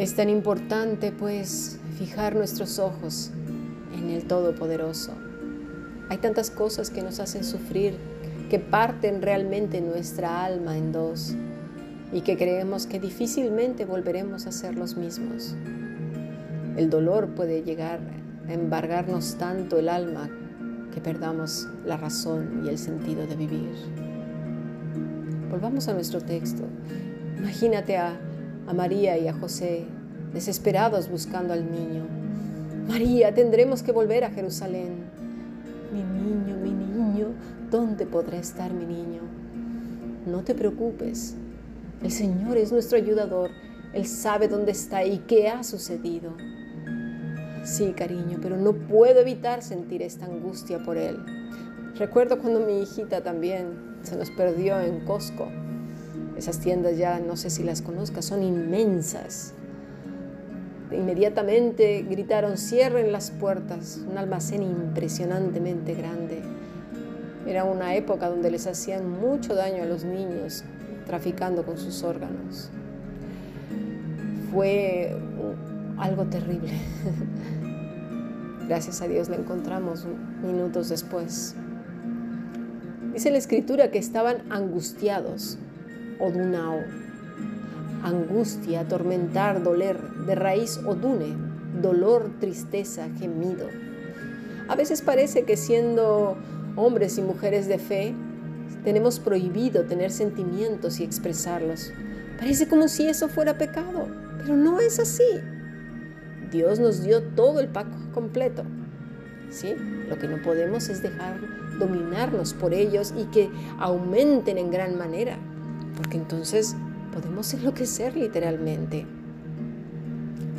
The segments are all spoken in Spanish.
Es tan importante pues fijar nuestros ojos en el Todopoderoso. Hay tantas cosas que nos hacen sufrir, que parten realmente nuestra alma en dos y que creemos que difícilmente volveremos a ser los mismos. El dolor puede llegar a embargarnos tanto el alma que perdamos la razón y el sentido de vivir. Volvamos a nuestro texto. Imagínate a, María y a José desesperados buscando al niño. María, tendremos que volver a Jerusalén. Mi niño, mi niño, ¿dónde podrá estar mi niño? No te preocupes, el Señor es nuestro ayudador, Él sabe dónde está y qué ha sucedido. Sí, cariño, pero no puedo evitar sentir esta angustia por Él. Recuerdo cuando mi hijita también se nos perdió en Costco. Esas tiendas ya no sé si las conozcas, son inmensas. Inmediatamente gritaron, cierren las puertas, un almacén impresionantemente grande. Era una época donde les hacían mucho daño a los niños traficando con sus órganos. Fue algo terrible. Gracias a Dios la encontramos minutos después. Dice la escritura que estaban angustiados, odunao, angustia, atormentar, doler, de raíz odune, dolor, tristeza, gemido. A veces parece que siendo hombres y mujeres de fe, tenemos prohibido tener sentimientos y expresarlos. Parece como si eso fuera pecado, pero no es así. Dios nos dio todo el paco completo. ¿sí? Lo que no podemos es dejar dominarnos por ellos y que aumenten en gran manera, porque entonces podemos enloquecer literalmente.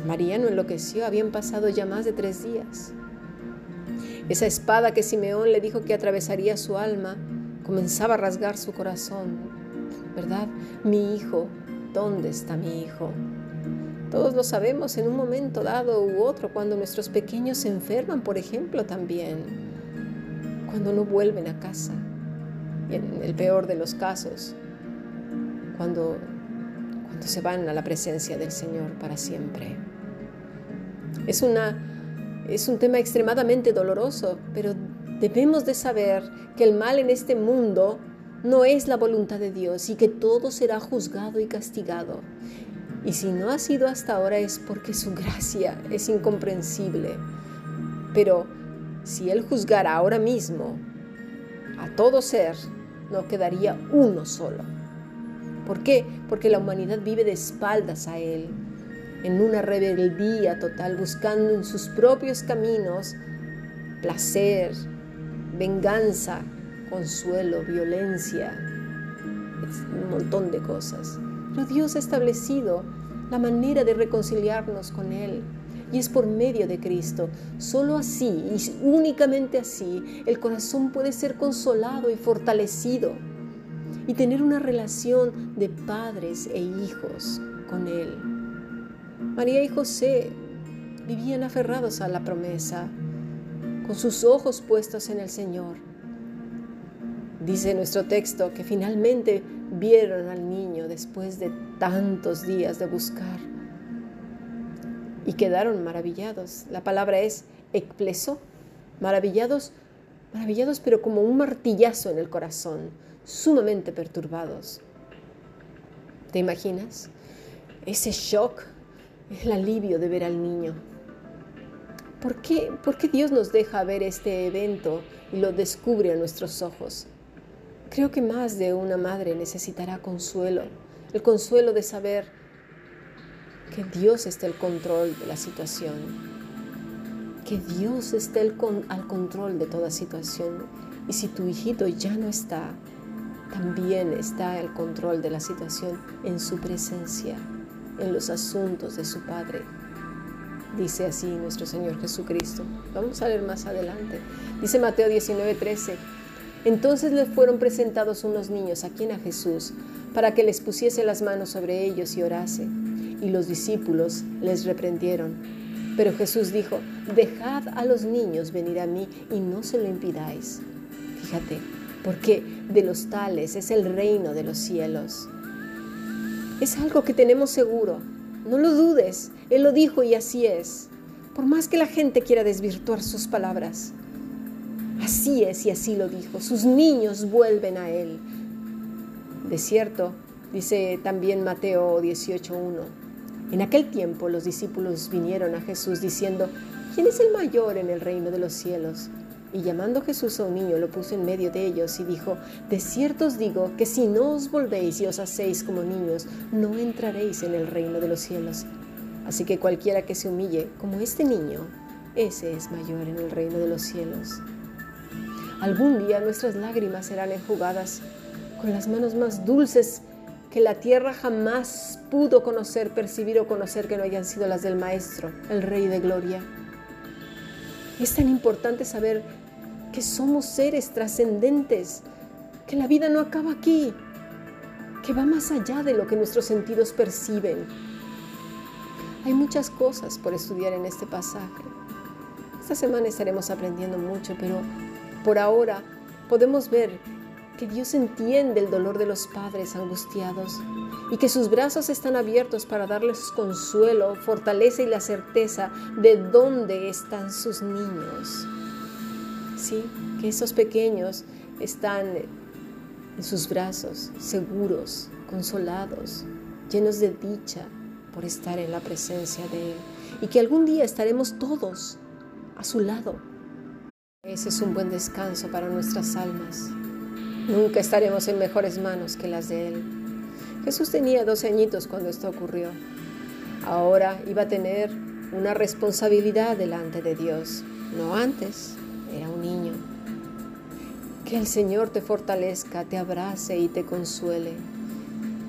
María no enloqueció, habían pasado ya más de tres días. Esa espada que Simeón le dijo que atravesaría su alma comenzaba a rasgar su corazón, ¿verdad? Mi hijo, ¿dónde está mi hijo? Todos lo sabemos en un momento dado u otro, cuando nuestros pequeños se enferman, por ejemplo, también, cuando no vuelven a casa, y en el peor de los casos, cuando, se van a la presencia del Señor para siempre. Es, una, es un tema extremadamente doloroso, pero debemos de saber que el mal en este mundo no es la voluntad de Dios y que todo será juzgado y castigado. Y si no ha sido hasta ahora es porque su gracia es incomprensible. Pero si Él juzgara ahora mismo a todo ser, no quedaría uno solo. ¿Por qué? Porque la humanidad vive de espaldas a Él, en una rebeldía total, buscando en sus propios caminos placer, venganza, consuelo, violencia, un montón de cosas. Pero Dios ha establecido la manera de reconciliarnos con Él. Y es por medio de Cristo. Solo así y únicamente así el corazón puede ser consolado y fortalecido y tener una relación de padres e hijos con Él. María y José vivían aferrados a la promesa, con sus ojos puestos en el Señor. Dice nuestro texto que finalmente vieron al niño después de tantos días de buscar y quedaron maravillados. La palabra es ekpleso, maravillados, maravillados pero como un martillazo en el corazón, sumamente perturbados. ¿Te imaginas? Ese shock, el alivio de ver al niño. ¿Por qué, ¿Por qué Dios nos deja ver este evento y lo descubre a nuestros ojos? Creo que más de una madre necesitará consuelo, el consuelo de saber que Dios está al control de la situación, que Dios está al control de toda situación. Y si tu hijito ya no está, también está al control de la situación en su presencia, en los asuntos de su Padre. Dice así nuestro Señor Jesucristo. Vamos a leer más adelante. Dice Mateo 19:13. Entonces les fueron presentados unos niños a quien a Jesús, para que les pusiese las manos sobre ellos y orase. Y los discípulos les reprendieron. Pero Jesús dijo, dejad a los niños venir a mí y no se lo impidáis. Fíjate, porque de los tales es el reino de los cielos. Es algo que tenemos seguro, No lo dudes, Él lo dijo y así es. Por más que la gente quiera desvirtuar sus palabras. Así es y así lo dijo. Sus niños vuelven a Él. De cierto, dice también Mateo 18.1. En aquel tiempo los discípulos vinieron a Jesús diciendo, ¿quién es el mayor en el reino de los cielos? Y llamando Jesús a un niño, lo puso en medio de ellos y dijo, De cierto os digo que si no os volvéis y os hacéis como niños, no entraréis en el reino de los cielos. Así que cualquiera que se humille como este niño, ese es mayor en el reino de los cielos. Algún día nuestras lágrimas serán enjugadas con las manos más dulces que la tierra jamás pudo conocer, percibir o conocer que no hayan sido las del Maestro, el Rey de Gloria. Es tan importante saber que somos seres trascendentes, que la vida no acaba aquí, que va más allá de lo que nuestros sentidos perciben. Hay muchas cosas por estudiar en este pasaje. Esta semana estaremos aprendiendo mucho, pero por ahora podemos ver que Dios entiende el dolor de los padres angustiados y que sus brazos están abiertos para darles consuelo, fortaleza y la certeza de dónde están sus niños. Que esos pequeños están en sus brazos, seguros, consolados, llenos de dicha por estar en la presencia de Él y que algún día estaremos todos a su lado. Ese es un buen descanso para nuestras almas. Nunca estaremos en mejores manos que las de Él. Jesús tenía 12 añitos cuando esto ocurrió. Ahora iba a tener una responsabilidad delante de Dios. No antes, era un niño. Que el Señor te fortalezca, te abrace y te consuele.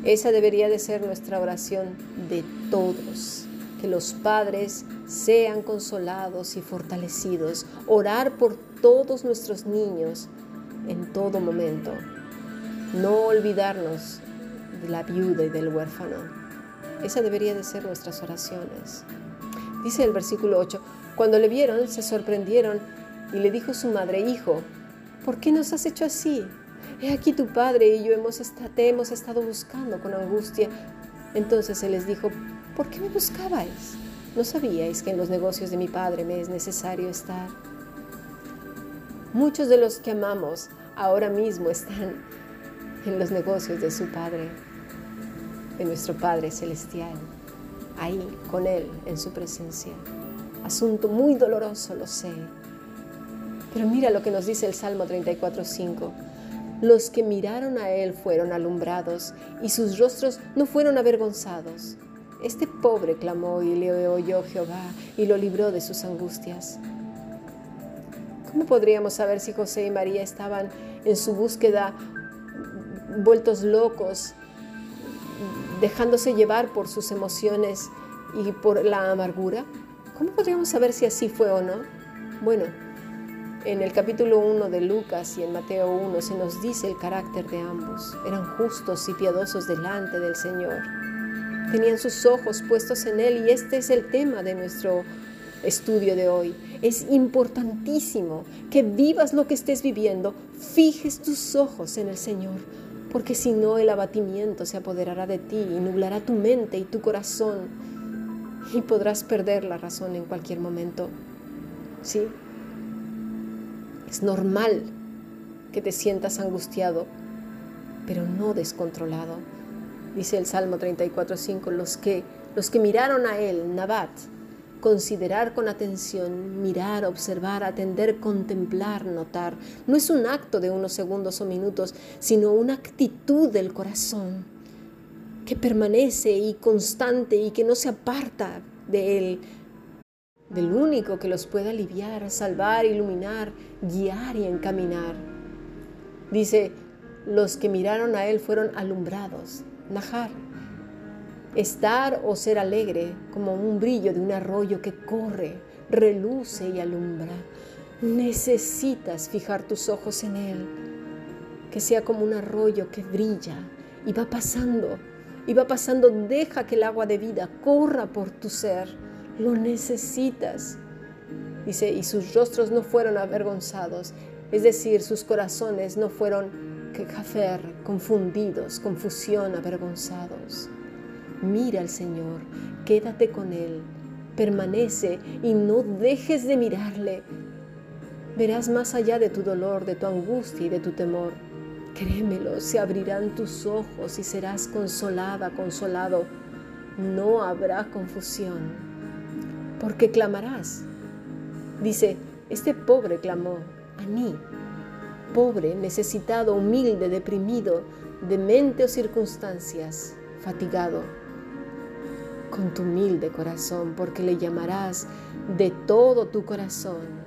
Esa debería de ser nuestra oración de todos. Que los padres sean consolados y fortalecidos. Orar por todos nuestros niños en todo momento. No olvidarnos de la viuda y del huérfano. Esa debería de ser nuestras oraciones. Dice el versículo 8, cuando le vieron se sorprendieron y le dijo su madre, hijo, ¿por qué nos has hecho así? He aquí tu padre y yo hemos te hemos estado buscando con angustia. Entonces él les dijo, ¿por qué me buscabais? ¿No sabíais que en los negocios de mi padre me es necesario estar? Muchos de los que amamos ahora mismo están en los negocios de su Padre, de nuestro Padre Celestial, ahí con Él en su presencia. Asunto muy doloroso, lo sé. Pero mira lo que nos dice el Salmo 34.5. Los que miraron a Él fueron alumbrados y sus rostros no fueron avergonzados. Este pobre clamó y le oyó Jehová y lo libró de sus angustias. ¿Cómo podríamos saber si José y María estaban en su búsqueda vueltos locos, dejándose llevar por sus emociones y por la amargura? ¿Cómo podríamos saber si así fue o no? Bueno, en el capítulo 1 de Lucas y en Mateo 1 se nos dice el carácter de ambos. Eran justos y piadosos delante del Señor. Tenían sus ojos puestos en Él y este es el tema de nuestro estudio de hoy. Es importantísimo que vivas lo que estés viviendo, fijes tus ojos en el Señor, porque si no el abatimiento se apoderará de ti y nublará tu mente y tu corazón y podrás perder la razón en cualquier momento. ¿Sí? Es normal que te sientas angustiado, pero no descontrolado. Dice el Salmo 34:5, los que los que miraron a él, Nabat, Considerar con atención, mirar, observar, atender, contemplar, notar. No es un acto de unos segundos o minutos, sino una actitud del corazón que permanece y constante y que no se aparta de él, del único que los puede aliviar, salvar, iluminar, guiar y encaminar. Dice, los que miraron a él fueron alumbrados, Najar, Estar o ser alegre como un brillo de un arroyo que corre, reluce y alumbra. Necesitas fijar tus ojos en Él, que sea como un arroyo que brilla y va pasando, y va pasando, deja que el agua de vida corra por tu ser. Lo necesitas. Dice, y sus rostros no fueron avergonzados, es decir, sus corazones no fueron que confundidos, confusión, avergonzados. Mira al Señor, quédate con Él, permanece y no dejes de mirarle. Verás más allá de tu dolor, de tu angustia y de tu temor. Créemelo, se abrirán tus ojos y serás consolada, consolado. No habrá confusión, porque clamarás. Dice, este pobre clamó, a mí, pobre, necesitado, humilde, deprimido, demente o circunstancias, fatigado, con tu humilde corazón, porque le llamarás de todo tu corazón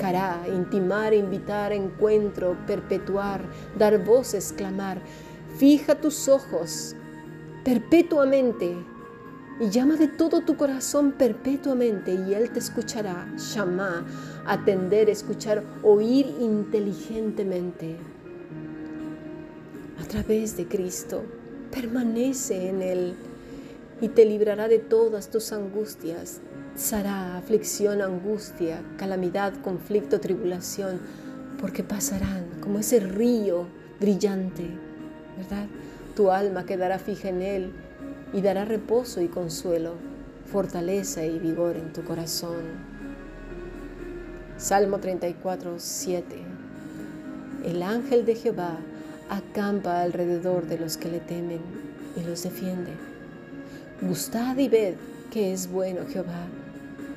Cará, intimar, invitar, encuentro, perpetuar, dar voces, clamar. Fija tus ojos perpetuamente y llama de todo tu corazón perpetuamente y Él te escuchará. Llama, atender, escuchar, oír inteligentemente. A través de Cristo, permanece en Él y te librará de todas tus angustias, Sará aflicción, angustia, calamidad, conflicto, tribulación, porque pasarán como ese río brillante, ¿verdad? Tu alma quedará fija en Él y dará reposo y consuelo, fortaleza y vigor en tu corazón. Salmo 34, 7. El ángel de Jehová acampa alrededor de los que le temen y los defiende. Gustad y ved que es bueno Jehová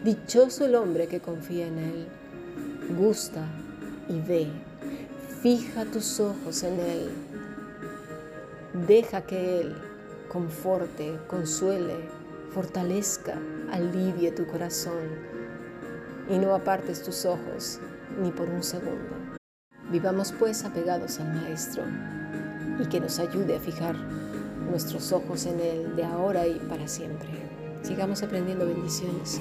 Dichoso el hombre que confía en Él. Gusta y ve. Fija tus ojos en Él. Deja que Él conforte, consuele, fortalezca, alivie tu corazón. Y no apartes tus ojos ni por un segundo. Vivamos pues apegados al Maestro y que nos ayude a fijar nuestros ojos en Él de ahora y para siempre. Sigamos aprendiendo bendiciones.